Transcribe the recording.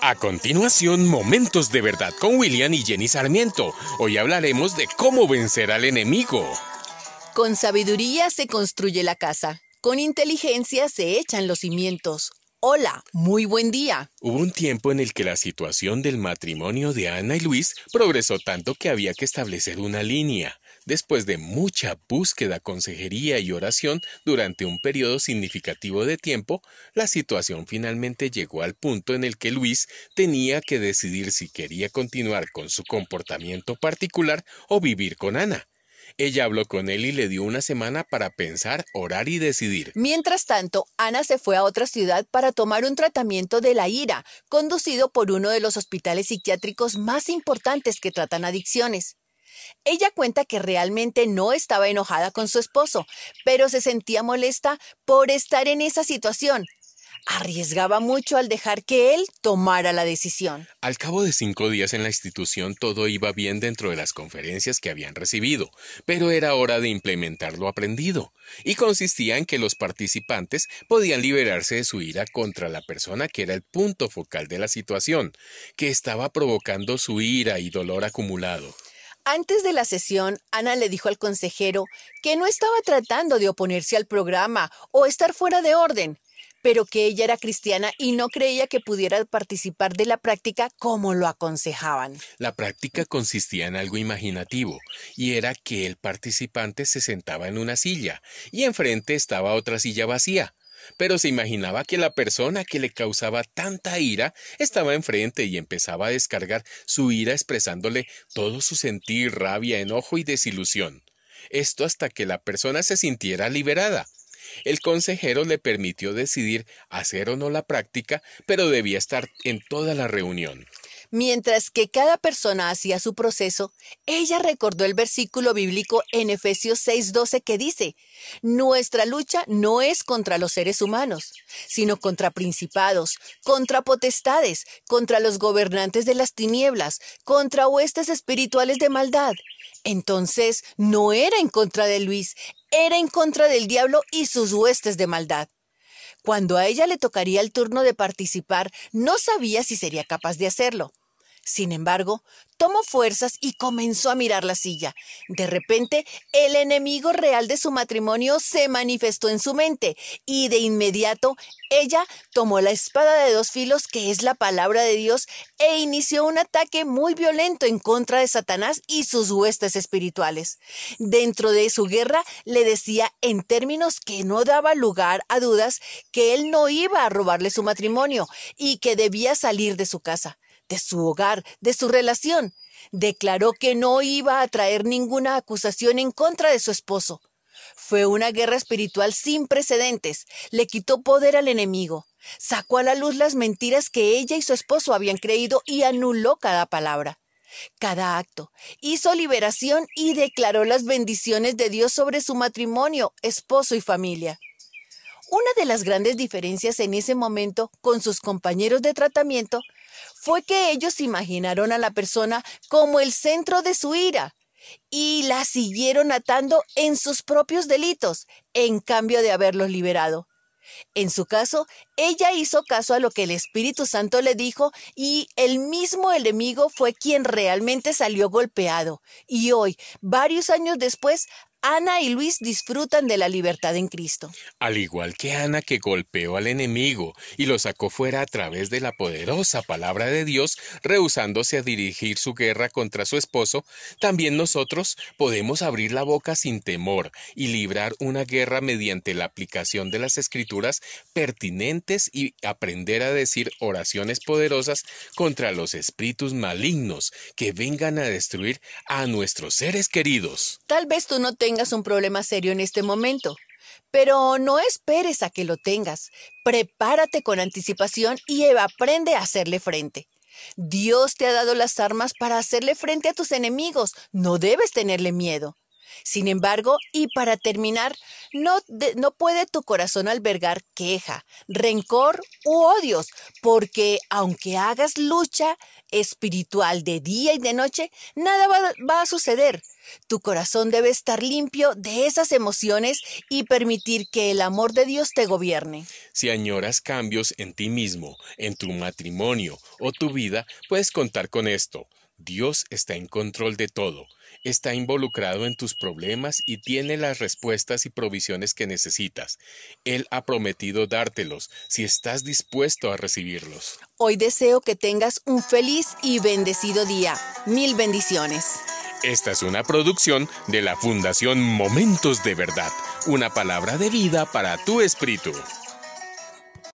A continuación, Momentos de Verdad con William y Jenny Sarmiento. Hoy hablaremos de cómo vencer al enemigo. Con sabiduría se construye la casa, con inteligencia se echan los cimientos. Hola, muy buen día. Hubo un tiempo en el que la situación del matrimonio de Ana y Luis progresó tanto que había que establecer una línea. Después de mucha búsqueda, consejería y oración durante un periodo significativo de tiempo, la situación finalmente llegó al punto en el que Luis tenía que decidir si quería continuar con su comportamiento particular o vivir con Ana. Ella habló con él y le dio una semana para pensar, orar y decidir. Mientras tanto, Ana se fue a otra ciudad para tomar un tratamiento de la ira, conducido por uno de los hospitales psiquiátricos más importantes que tratan adicciones. Ella cuenta que realmente no estaba enojada con su esposo, pero se sentía molesta por estar en esa situación. Arriesgaba mucho al dejar que él tomara la decisión. Al cabo de cinco días en la institución todo iba bien dentro de las conferencias que habían recibido, pero era hora de implementar lo aprendido, y consistía en que los participantes podían liberarse de su ira contra la persona que era el punto focal de la situación, que estaba provocando su ira y dolor acumulado. Antes de la sesión, Ana le dijo al consejero que no estaba tratando de oponerse al programa o estar fuera de orden, pero que ella era cristiana y no creía que pudiera participar de la práctica como lo aconsejaban. La práctica consistía en algo imaginativo, y era que el participante se sentaba en una silla, y enfrente estaba otra silla vacía pero se imaginaba que la persona que le causaba tanta ira estaba enfrente y empezaba a descargar su ira expresándole todo su sentir, rabia, enojo y desilusión. Esto hasta que la persona se sintiera liberada. El consejero le permitió decidir hacer o no la práctica, pero debía estar en toda la reunión. Mientras que cada persona hacía su proceso, ella recordó el versículo bíblico en Efesios 6:12 que dice, Nuestra lucha no es contra los seres humanos, sino contra principados, contra potestades, contra los gobernantes de las tinieblas, contra huestes espirituales de maldad. Entonces, no era en contra de Luis, era en contra del diablo y sus huestes de maldad. Cuando a ella le tocaría el turno de participar, no sabía si sería capaz de hacerlo. Sin embargo, tomó fuerzas y comenzó a mirar la silla. De repente, el enemigo real de su matrimonio se manifestó en su mente y de inmediato ella tomó la espada de dos filos que es la palabra de Dios e inició un ataque muy violento en contra de Satanás y sus huestes espirituales. Dentro de su guerra le decía en términos que no daba lugar a dudas que él no iba a robarle su matrimonio y que debía salir de su casa de su hogar, de su relación. Declaró que no iba a traer ninguna acusación en contra de su esposo. Fue una guerra espiritual sin precedentes. Le quitó poder al enemigo. Sacó a la luz las mentiras que ella y su esposo habían creído y anuló cada palabra, cada acto. Hizo liberación y declaró las bendiciones de Dios sobre su matrimonio, esposo y familia. Una de las grandes diferencias en ese momento con sus compañeros de tratamiento fue que ellos imaginaron a la persona como el centro de su ira y la siguieron atando en sus propios delitos, en cambio de haberlos liberado. En su caso, ella hizo caso a lo que el Espíritu Santo le dijo y el mismo enemigo fue quien realmente salió golpeado. Y hoy, varios años después, Ana y Luis disfrutan de la libertad en Cristo. Al igual que Ana que golpeó al enemigo y lo sacó fuera a través de la poderosa palabra de Dios, rehusándose a dirigir su guerra contra su esposo, también nosotros podemos abrir la boca sin temor y librar una guerra mediante la aplicación de las escrituras pertinentes y aprender a decir oraciones poderosas contra los espíritus malignos que vengan a destruir a nuestros seres queridos. Tal vez tú no tengas un problema serio en este momento. Pero no esperes a que lo tengas. Prepárate con anticipación y aprende a hacerle frente. Dios te ha dado las armas para hacerle frente a tus enemigos. No debes tenerle miedo. Sin embargo, y para terminar, no, no, puede tu corazón albergar queja, rencor u odios, porque aunque hagas lucha espiritual de día y de noche, nada va, va a suceder Tu corazón debe estar limpio de esas emociones y permitir que el amor de Dios te gobierne. Si añoras cambios en ti mismo, en tu matrimonio o tu vida, puedes contar con esto. Dios está en control de todo, está involucrado en tus problemas y tiene las respuestas y provisiones que necesitas. Él ha prometido dártelos si estás dispuesto a recibirlos. Hoy deseo que tengas un feliz y bendecido día. Mil bendiciones. Esta es una producción de la Fundación Momentos de Verdad, una palabra de vida para tu espíritu.